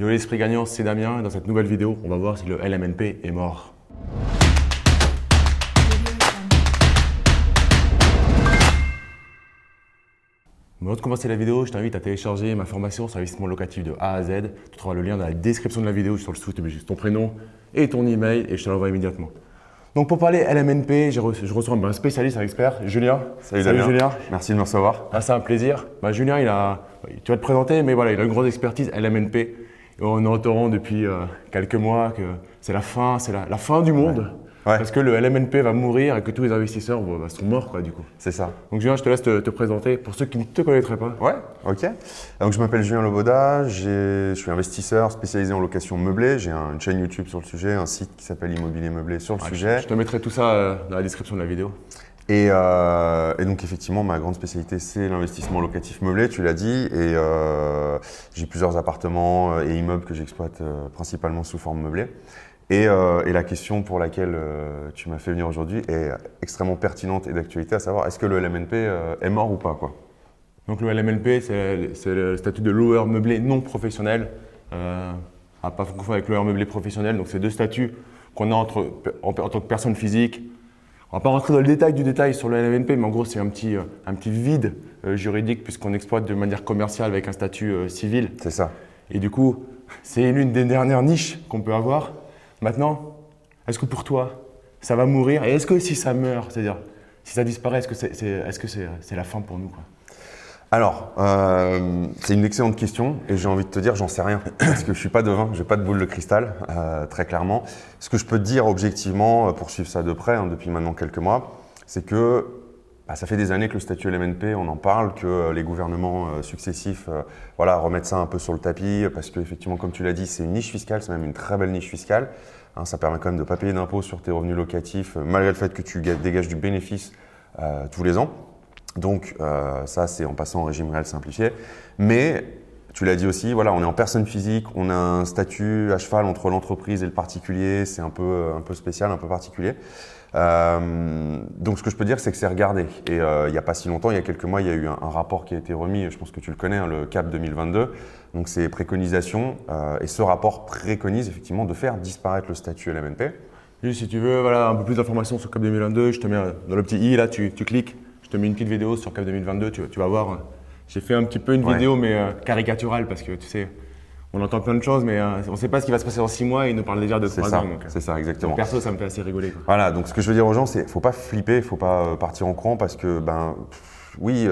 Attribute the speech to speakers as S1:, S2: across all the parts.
S1: Yo l'esprit gagnant, c'est Damien et dans cette nouvelle vidéo, on va voir si le LMNP est mort. Mais avant de commencer la vidéo, je t'invite à télécharger ma formation sur l'investissement locatif de A à Z. Tu trouveras le lien dans la description de la vidéo, sur le sous, tu mets juste ton prénom et ton email et je te l'envoie immédiatement. Donc pour parler LMNP, je, reçois un spécialiste, un expert, Julien.
S2: Salut, Julien. Merci de me recevoir.
S1: Ah, c'est un plaisir. Bah, Julien, il a, tu vas te présenter, mais voilà, il a une grosse expertise LMNP. Et on entend depuis euh, quelques mois que c'est la fin, c'est la, fin du monde. Parce que le LMNP va mourir et que tous les investisseurs bah, sont morts, quoi, du coup.
S2: C'est ça.
S1: Donc, Julien, je te laisse te, présenter pour ceux qui ne te connaîtraient pas.
S2: Ouais, ok. Donc, je m'appelle Julien Loboda, je suis investisseur spécialisé en location meublée. J'ai une chaîne YouTube sur le sujet, un site qui s'appelle Immobilier Meublé sur le sujet.
S1: Je te mettrai tout ça euh, dans la description de la vidéo.
S2: Euh, et, donc effectivement, ma grande spécialité, c'est l'investissement locatif meublé, tu l'as dit. Et euh, j'ai plusieurs appartements et immeubles que j'exploite principalement sous forme meublée. Euh, et, la question pour laquelle euh, tu m'as fait venir aujourd'hui est extrêmement pertinente et d'actualité, à savoir est-ce que le LMNP euh, est mort ou pas quoi?
S1: Donc le LMNP, c'est le statut de loueur meublé non professionnel, à pas confondre avec loueur meublé professionnel. Donc c'est deux statuts qu'on a entre, en, tant que personne physique. On va pas rentrer dans le détail du détail sur le LMNP, mais en gros c'est un petit, un petit vide juridique puisqu'on exploite de manière commerciale avec un statut civil.
S2: C'est ça.
S1: Et du coup, c'est l'une des dernières niches qu'on peut avoir. Maintenant, est-ce que pour toi, ça va mourir? Et est-ce que si ça meurt, c'est-à-dire si ça disparaît, est-ce que c'est est, -ce c'est la fin pour nous quoi?
S2: Alors, euh, c'est une excellente question et j'ai envie de te dire, j'en sais rien parce que je suis pas devin, j'ai pas de boule de cristal, euh, très clairement. Ce que je peux dire objectivement, euh, pour suivre ça de près hein, depuis maintenant quelques mois, c'est que bah, ça fait des années que le statut LMNP, on en parle, que les gouvernements successifs voilà, remettent ça un peu sur le tapis parce qu'effectivement, comme tu l'as dit, c'est une niche fiscale, c'est même une très belle niche fiscale. Hein, ça permet quand même de pas payer d'impôts sur tes revenus locatifs, malgré le fait que tu dégages du bénéfice tous les ans. Donc euh, ça, c'est en passant au régime réel simplifié. Mais tu l'as dit aussi, voilà, on est en personne physique, on a un statut à cheval entre l'entreprise et le particulier, c'est un peu, un peu spécial, un peu particulier. Euh, donc ce que je peux dire, c'est que c'est regardé. Et euh, il n'y a pas si longtemps, il y a quelques mois, il y a eu un, rapport qui a été remis, je pense que tu le connais, hein, le CAP 2022. Donc c'est préconisations, euh, et ce rapport préconise effectivement de faire disparaître le statut LMNP.
S1: Si tu veux voilà, un peu plus d'informations sur CAP 2022, je te mets dans le petit i, là, tu, tu cliques, je te mets une petite vidéo sur CAP 2022, tu, tu vas voir. J'ai fait un petit peu une vidéo, mais caricaturale, parce que tu sais, on entend plein de choses, mais euh, on ne sait pas ce qui va se passer dans six mois et ils nous parlent déjà de trois ans. Euh,
S2: c'est ça, exactement.
S1: perso, ça me fait assez rigoler.
S2: Voilà, donc ce que je veux dire aux gens, c'est faut pas flipper, faut pas euh, partir en courant parce que, ben, oui,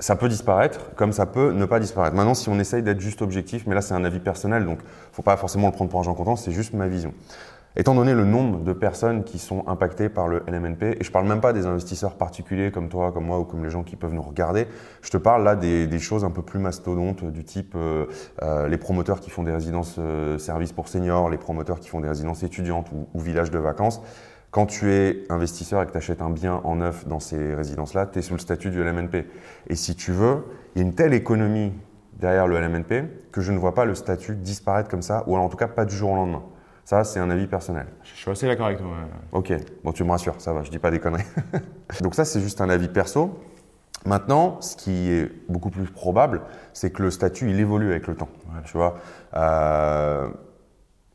S2: ça peut disparaître, comme ça peut ne pas disparaître. Maintenant, si on essaye d'être juste objectif, mais là c'est un avis personnel, donc faut pas forcément le prendre pour un content, c'est juste ma vision. Étant donné le nombre de personnes qui sont impactées par le LMNP, et je parle même pas des investisseurs particuliers comme toi, comme moi ou comme les gens qui peuvent nous regarder, je te parle là des, choses un peu plus mastodontes du type euh, euh, les promoteurs qui font des résidences euh, services pour seniors, les promoteurs qui font des résidences étudiantes ou, villages de vacances. Quand tu es investisseur et que tu achètes un bien en neuf dans ces résidences-là, tu es sous le statut du LMNP. Et si tu veux, il y a une telle économie derrière le LMNP que je ne vois pas le statut disparaître comme ça, ou en tout cas pas du jour au lendemain. Ça, c'est un avis personnel.
S1: Je suis assez d'accord avec toi.
S2: Ok, bon, tu me rassures, ça va, je dis pas des conneries. Donc ça, c'est juste un avis perso. Maintenant, ce qui est beaucoup plus probable, c'est que le statut, il évolue avec le temps. Tu vois, euh,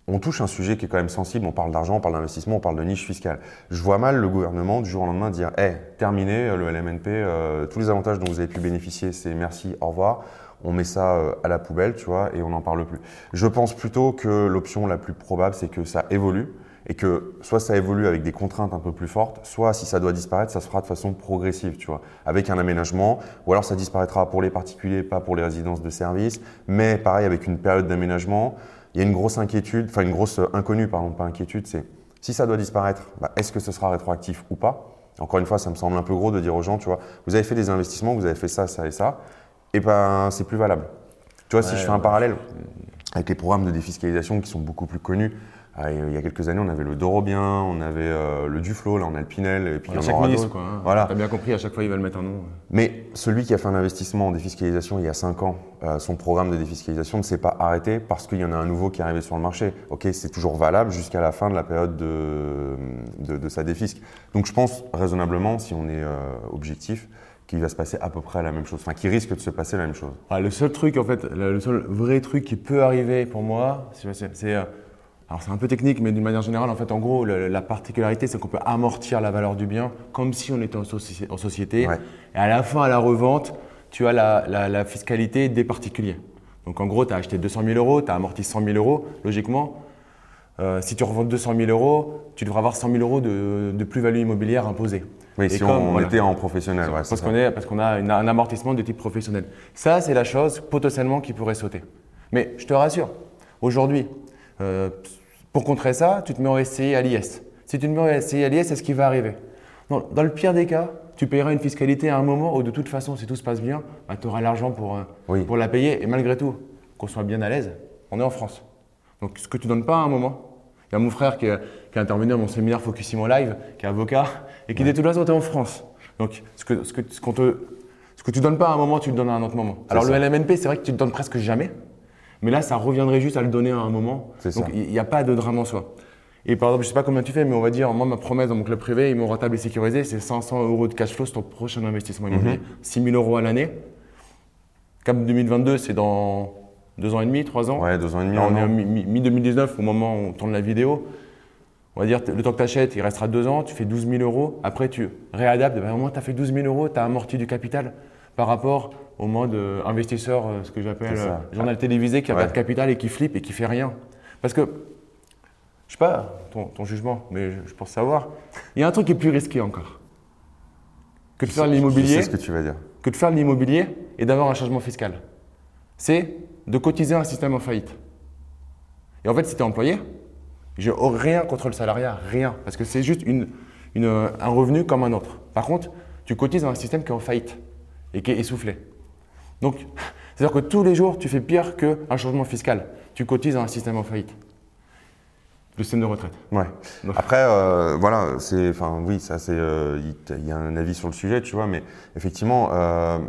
S2: on touche un sujet qui est quand même sensible. On parle d'argent, on parle d'investissement, on parle de niche fiscale. Je vois mal le gouvernement du jour au lendemain dire, hé, terminé le LMNP, euh, tous les avantages dont vous avez pu bénéficier, c'est merci, au revoir on met ça euh, à la poubelle, tu vois, et on n'en parle plus. Je pense plutôt que l'option la plus probable, c'est que ça évolue et que soit ça évolue avec des contraintes un peu plus fortes, soit si ça doit disparaître, ça se fera de façon progressive, tu vois, avec un aménagement, ou alors ça disparaîtra pour les particuliers, pas pour les résidences de service, mais pareil avec une période d'aménagement. Il y a une grosse inquiétude, enfin une grosse inconnue, pardon, pas inquiétude, c'est si ça doit disparaître, bah, est-ce que ce sera rétroactif ou pas? Encore une fois, ça me semble un peu gros de dire aux gens, tu vois, vous avez fait des investissements, vous avez fait ça, ça et ça et ben c'est plus valable. Tu vois, si je fais un parallèle avec les programmes de défiscalisation qui sont beaucoup plus connus, euh, il y a quelques années, on avait le Dorobien, on avait euh, le Duflo, là on a le Pinel, et puis
S1: on chaque ministre, quoi. Hein. Voilà. T'as bien compris, à chaque fois ils veulent mettre un nom.
S2: Mais celui qui a fait un investissement en défiscalisation il y a 5 ans, euh, son programme de défiscalisation ne s'est pas arrêté parce qu'il y en a un nouveau qui est arrivé sur le marché. Ok, c'est toujours valable jusqu'à la fin de la période de, de, de, sa défisque. Donc je pense raisonnablement, si on est objectif, qu'il va se passer à peu près la même chose, enfin qui risque de se passer la même chose.
S1: Ah, le seul truc, en fait, le seul vrai truc qui peut arriver pour moi, c'est, euh, alors c'est un peu technique, mais d'une manière générale, en fait, en gros, le- la particularité, c'est qu'on peut amortir la valeur du bien comme si on était en, soci- en société.
S2: Ouais.
S1: Et à la fin, à la revente, tu as la, la- la fiscalité des particuliers. Donc en gros, tu as acheté 200 000 euros, tu as amorti 100 000 euros, logiquement. euh, si tu revends 200 000 euros, tu devras avoir 100 000 euros de, de plus-value immobilière imposée.
S2: Oui,
S1: Et
S2: si
S1: comme,
S2: on,
S1: voilà.
S2: était en professionnel, ouais,
S1: Parce qu'on a une- un amortissement de type professionnel. Ça, c'est la chose potentiellement qui pourrait sauter. Mais je te rassure, aujourd'hui, euh, pour contrer ça, tu te mets en SCI à l'IS. Si tu te mets en SCI à l'IS, c'est ce qui va arriver. Dans, dans le pire des cas, tu payeras une fiscalité à un moment où de toute façon, si tout se passe bien, tu auras l'argent pour, euh,
S2: Oui.
S1: pour la payer. Et malgré tout, qu'on soit bien à l'aise, on est en France. Donc ce que tu donnes pas à un moment, il y a mon frère qui est, qui est intervenu à mon séminaire Focusimo Live, qui est avocat, et qui toute façon, tu es en France. Donc ce que, ce que, ce qu'on te, ce que tu donnes pas à un moment, tu le donnes à un autre moment. Alors
S2: ça.
S1: le LMNP, c'est vrai que tu le donnes presque jamais, mais là, ça reviendrait juste à le donner à un moment. Donc il n'y a pas de drame en soi. Et par exemple, je sais pas combien tu fais, mais on va dire, moi, ma promesse dans mon club privé, ils m'ont rentable et sécurisé, c'est 500 euros de cash flow sur ton prochain investissement immobilier. 6 000 euros à l'année. Cap 2022, c'est dans deux ans et demi, trois ans.
S2: Ouais, deux ans et demi.
S1: Là, on est en mi- mi- mi-2019 au moment où on tourne la vidéo. On va dire, le temps que tu achètes, il restera deux ans, tu fais 12 000 euros. Après, tu réadaptes. Ben, au moins, tu as fait 12 000 euros, tu as amorti du capital par rapport au mode euh, investisseur, euh, ce que j'appelle euh, journal télévisé, qui n'a
S2: Ouais.
S1: pas de capital et qui flippe et qui fait rien. Parce que, je sais pas ton, ton jugement, mais je, je pense savoir, il y a un truc qui est plus risqué encore que de faire l'immobilier
S2: ce que tu vas dire.
S1: que de faire de l'immobilier et d'avoir un changement fiscal. C'est de cotiser un système en faillite. Et en fait, si tu es employé, j'ai rien contre le salariat, rien, parce que c'est juste une, une- un revenu comme un autre. Par contre, tu cotises dans un système qui est en faillite et qui est essoufflé. Donc, c'est-à-dire que tous les jours, tu fais pire qu'un changement fiscal. Tu cotises dans un système en faillite. Le système de retraite.
S2: Ouais.
S1: Donc-
S2: Après, euh, voilà, c'est, enfin, oui, ça, c'est, euh, il il y a un avis sur le sujet, tu vois, mais effectivement, euh,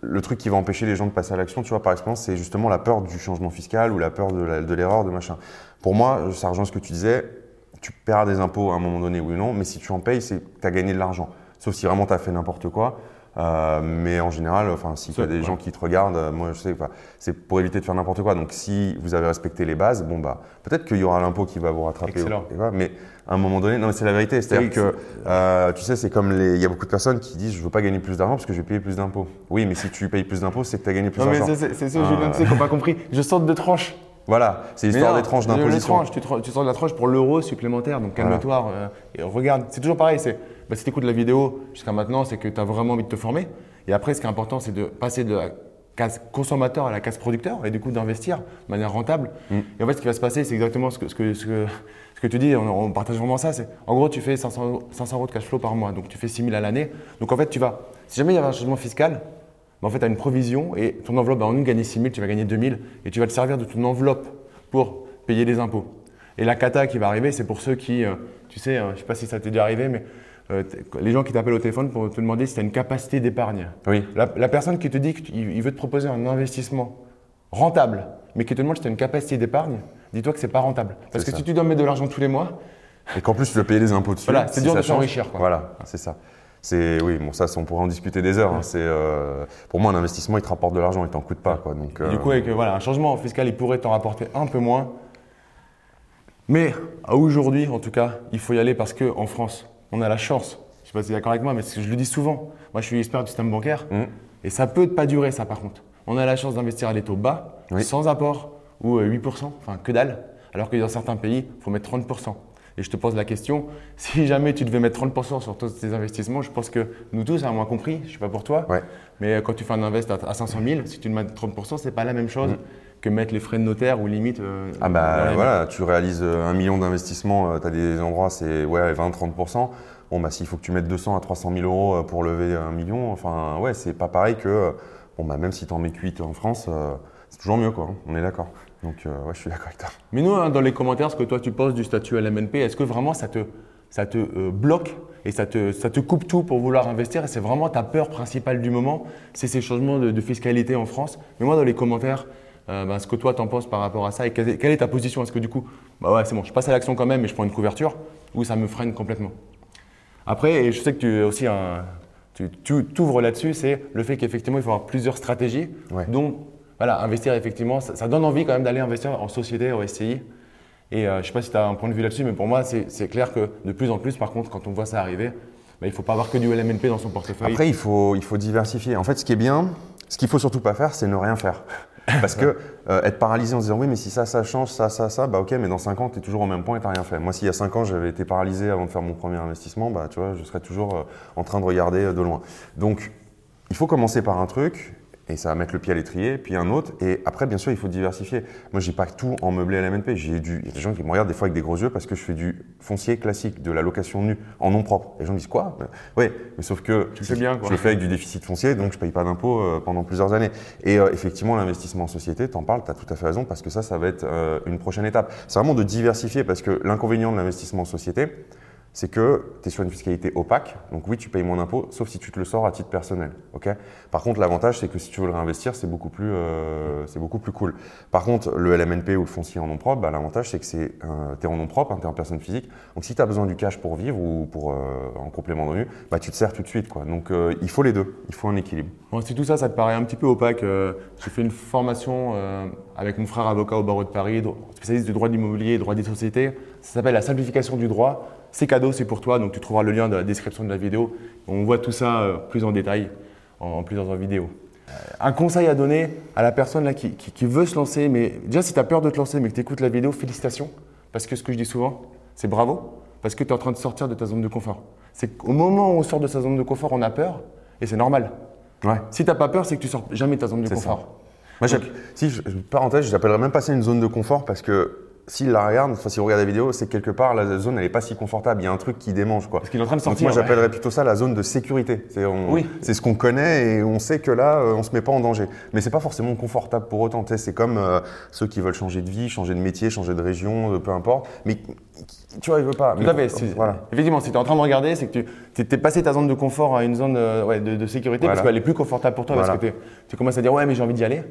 S2: le truc qui va empêcher les gens de passer à l'action, tu vois, par expérience, c'est justement la peur du changement fiscal ou la peur de l'erreur, de machin. Pour moi, ça rejoint ce que tu disais, tu paieras des impôts à un moment donné, oui ou non, mais si tu en payes, c'est que tu as gagné de l'argent. Sauf si vraiment tu as fait n'importe quoi. Euh, mais en général, enfin, si tu as des
S1: ouais.
S2: gens qui te regardent, euh, moi je sais, c'est pour éviter de faire n'importe quoi. Donc si vous avez respecté les bases, bon bah peut-être qu'il y aura l'impôt qui va vous rattraper.
S1: Excellent.
S2: Voilà, mais à un moment donné, non mais c'est la vérité. C'est-à-dire
S1: Oui,
S2: que euh, tu sais, c'est comme les, il y a beaucoup de personnes qui disent je veux pas gagner plus d'argent parce que je vais payer plus d'impôts. Oui, mais si tu payes plus d'impôts, c'est que tu as gagné plus
S1: Non, mais
S2: d'argent.
S1: c'est
S2: Ah.
S1: Julien, tu sais, qu'on pas compris. Je saute de tranche.
S2: Voilà, c'est l'histoire des tranches d'imposition.
S1: tu, tu sors de la tranche pour l'euro supplémentaire, donc
S2: Voilà.
S1: calme-toi. euh, et regarde, c'est toujours pareil. C'est, bah, si tu écoutes la vidéo jusqu'à maintenant, c'est que tu as vraiment envie de te former. Et après, ce qui est important, c'est de passer de la case consommateur à la case producteur et du coup d'investir de manière rentable.
S2: Mm.
S1: Et en fait, ce qui va se passer, c'est exactement ce que, ce que, ce que, ce que tu dis. On, on partage vraiment ça. C'est, en gros, tu fais 500, euros- 500 euros de cash flow par mois, donc tu fais 6 000 à l'année. Donc en fait, tu vas, si jamais il y avait un changement fiscal, en fait, tu as une provision et ton enveloppe, bah, en une gagner 6 000, tu vas gagner 2 000 et tu vas te servir de ton enveloppe pour payer les impôts. Et la cata qui va arriver, c'est pour ceux qui, euh, tu sais, euh, je ne sais pas si ça t'est déjà arrivé, mais euh, les gens qui t'appellent au téléphone pour te demander si tu as une capacité d'épargne.
S2: Oui,
S1: La, la personne qui te dit qu'il veut te proposer un investissement rentable, mais qui te demande si tu as une capacité d'épargne, dis-toi que c'est pas rentable. Parce que
S2: ça.
S1: si tu dois mettre de l'argent tous les mois,
S2: et qu'en plus tu dois payer les impôts dessus.
S1: Voilà, c'est dur de s'enrichir.
S2: Voilà, c'est ça. C'est oui, bon ça, on pourrait en discuter des heures. hein. C'est euh, pour moi un investissement, il te rapporte de l'argent, il t'en coûte pas, quoi. Donc
S1: Du
S2: euh,
S1: coup, avec euh, voilà, un changement fiscal, il pourrait t'en rapporter un peu moins. Mais aujourd'hui, en tout cas, il faut y aller parce qu'en France, on a la chance. Je ne sais pas si tu es d'accord avec moi, mais je le dis souvent. Moi, je suis expert du système bancaire.
S2: Mm.
S1: Et ça peut pas durer, ça, par contre. On a la chance d'investir à des taux bas,
S2: Oui.
S1: sans apport, ou euh, 8%, enfin que dalle. Alors que dans certains pays, il faut mettre 30%. Et je te pose la question, si jamais tu devais mettre 30% sur tous tes investissements, je pense que nous tous, à moins compris, je ne sais pas pour toi,
S2: Ouais.
S1: mais euh, quand tu fais un invest à à 500 000, si tu mets 30%, c'est pas la même chose
S2: Mm.
S1: que mettre les frais de notaire ou limite. euh,
S2: Ah bah voilà, tu réalises euh, un million d'investissements, tu as des endroits, c'est ouais, 20-30%. Bon, bah s'il faut que tu mettes 200 à 300 000 euros pour lever un million, enfin ouais, c'est pas pareil que, bon bah même si tu en mets 8 en France, euh, c'est toujours mieux quoi, hein, on est d'accord. Donc euh, ouais, je suis d'accord avec toi.
S1: Mais nous, hein, dans les commentaires, ce que toi tu poses du statut LMNP, est-ce que vraiment ça te, ça te euh, bloque et ça te, ça te coupe tout pour vouloir investir Et c'est vraiment ta peur principale du moment, c'est ces changements de, de fiscalité en France? Mais moi, dans les commentaires, euh, ben, ce que toi t'en penses par rapport à ça et quelle est, quelle est ta position? Est-ce que du coup, bah ouais, c'est bon, je passe à l'action quand même, mais je prends une couverture ou ça me freine complètement? Après, et je sais que tu es aussi un, tu, tu t'ouvres là-dessus, c'est le fait qu'effectivement, il faut avoir plusieurs stratégies,
S2: Ouais.
S1: dont voilà, investir effectivement, ça, ça donne envie quand même d'aller investir en société, au SCI. Et euh, je ne sais pas si tu as un point de vue là-dessus, mais pour moi, c'est, clair que de plus en plus, par contre, quand on voit ça arriver, bah, il ne faut pas avoir que du LMNP dans son portefeuille.
S2: Après, il faut, il faut diversifier. En fait, ce qui est bien, ce qu'il faut surtout pas faire, c'est ne rien faire. Parce que euh, être paralysé en se disant oui, mais si ça, ça change, ça, ça, ça, bah ok, mais dans 5 ans, tu es toujours au même point et tu rien fait. Moi, s'il y a 5 ans, j'avais été paralysé avant de faire mon premier investissement, bah tu vois, je serais toujours euh, en train de regarder de loin. Donc, il faut commencer par un truc et ça va mettre le pied à l'étrier, puis un autre. Et après, bien sûr, il faut diversifier. Moi, j'ai pas tout en meublé LMNP. J'ai du, il y a des gens qui me regardent des fois avec des gros yeux parce que je fais du foncier classique, de la location nue, en nom propre. Les gens me disent quoi? Oui, mais sauf que
S1: Tu fais bien, quoi.
S2: je le fais avec du déficit foncier, donc je paye pas d'impôts euh, pendant plusieurs années. Et euh, effectivement, l'investissement en société, t'en parles, tu as tout à fait raison, parce que ça, ça va être euh, une prochaine étape. C'est vraiment de diversifier, parce que l'inconvénient de l'investissement en société, c'est que tu es sur une fiscalité opaque. Donc oui, tu payes moins d'impôts, sauf si tu te le sors à titre personnel. Par contre, l'avantage, c'est que si tu veux le réinvestir, c'est beaucoup, plus, euh, beaucoup plus cool. Par contre, le LMNP ou le foncier en nom propre, bah, l'avantage, c'est que c'est, euh, tu es en nom propre, tu es en personne physique. Donc si tu as besoin du cash pour vivre ou pour, euh, en complément de revenu, bah, tu te sers tout de suite. Quoi. Donc euh, il faut les deux, il faut un équilibre.
S1: Bon, si tout ça, ça te paraît un petit peu opaque, j'ai fait une formation avec mon frère avocat au barreau de Paris, spécialiste du droit de l'immobilier et droit des sociétés. Ça s'appelle la simplification du droit. C'est cadeau, c'est pour toi, donc tu trouveras le lien dans la description de la vidéo. On voit tout ça euh, plus en détail, en, en plus dans une vidéo. Euh, un conseil à donner à la personne là, qui, qui- qui veut se lancer, mais déjà si tu as peur de te lancer, mais que tu écoutes la vidéo, félicitations. Parce que ce que je dis souvent, c'est bravo, parce que tu es en train de sortir de ta zone de confort. C'est qu'au moment où on sort de sa zone de confort, on a peur, et c'est normal.
S2: Ouais.
S1: Si t'as pas peur, c'est que tu sors jamais de ta zone de confort.
S2: Moi,
S1: Donc-
S2: j'app- si, je, je- parenthèse, j'appellerais même pas ça une zone de confort parce que s'il la regarde, enfin, si vous regardez la vidéo, c'est que quelque part, la zone, elle est pas si confortable. Il y a un truc qui démange, quoi.
S1: Parce qu'il est en train de
S2: Donc
S1: sortir.
S2: moi,
S1: ouais.
S2: j'appellerais plutôt ça la zone de sécurité. C'est
S1: Oui.
S2: ce qu'on connaît et on sait que là, euh, on se met pas en danger. Mais c'est pas forcément confortable pour autant. C'est comme euh, ceux qui veulent changer de vie, changer de métier, changer de région, euh, peu importe. Mais tu vois, ils veulent pas.
S1: Tout à fait.
S2: Voilà.
S1: Effectivement, si tu es en train de regarder, c'est que tu es passé ta zone de confort à une zone euh, ouais, de, de sécurité parce
S2: Voilà.
S1: qu'elle est plus confortable pour toi. Parce que tu commences à dire Ouais, mais j'ai envie d'y aller.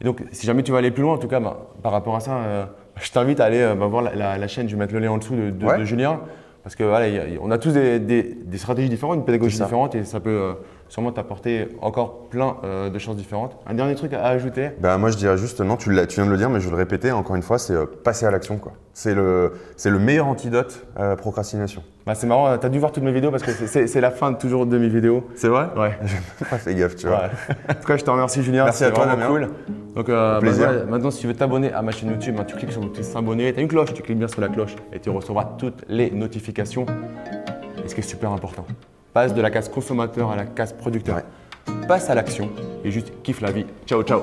S1: Et donc, si jamais tu veux aller plus loin, en tout cas, bah, par rapport à ça, euh, je t'invite à aller euh, bah, voir la, la- la chaîne. Je vais mettre le lien en dessous de, de-
S2: Ouais.
S1: de Julien. Parce que voilà, il y a- y a- on a tous des, des- des stratégies différentes, une pédagogie différente et ça peut euh, sûrement t'apporter encore plein euh, de choses différentes. Un dernier truc à ajouter?
S2: Ben, moi, je dirais justement, tu, l'as- tu viens de le dire, mais je vais le répéter encore une fois, c'est euh, passer à l'action. quoi. C'est le, c'est le meilleur antidote à la procrastination.
S1: bah, C'est marrant, tu as dû voir toutes mes vidéos parce que c'est- la fin toujours de mes vidéos.
S2: C'est vrai?
S1: Ouais.
S2: J'ai pas fait gaffe, tu vois.
S1: Ouais. En tout cas, je te remercie Julien.
S2: Merci à toi,
S1: vraiment cool. Donc, euh,
S2: plaisir.
S1: bah, voilà, maintenant, si tu veux t'abonner à ma chaîne YouTube, bah, tu cliques sur le petit s'abonner. Tu as une cloche, tu cliques bien sur la cloche et tu recevras toutes les notifications. Et ce qui est super important, passe de la case consommateur à la case producteur. Passe à l'action et juste kiffe la vie. Ciao, ciao.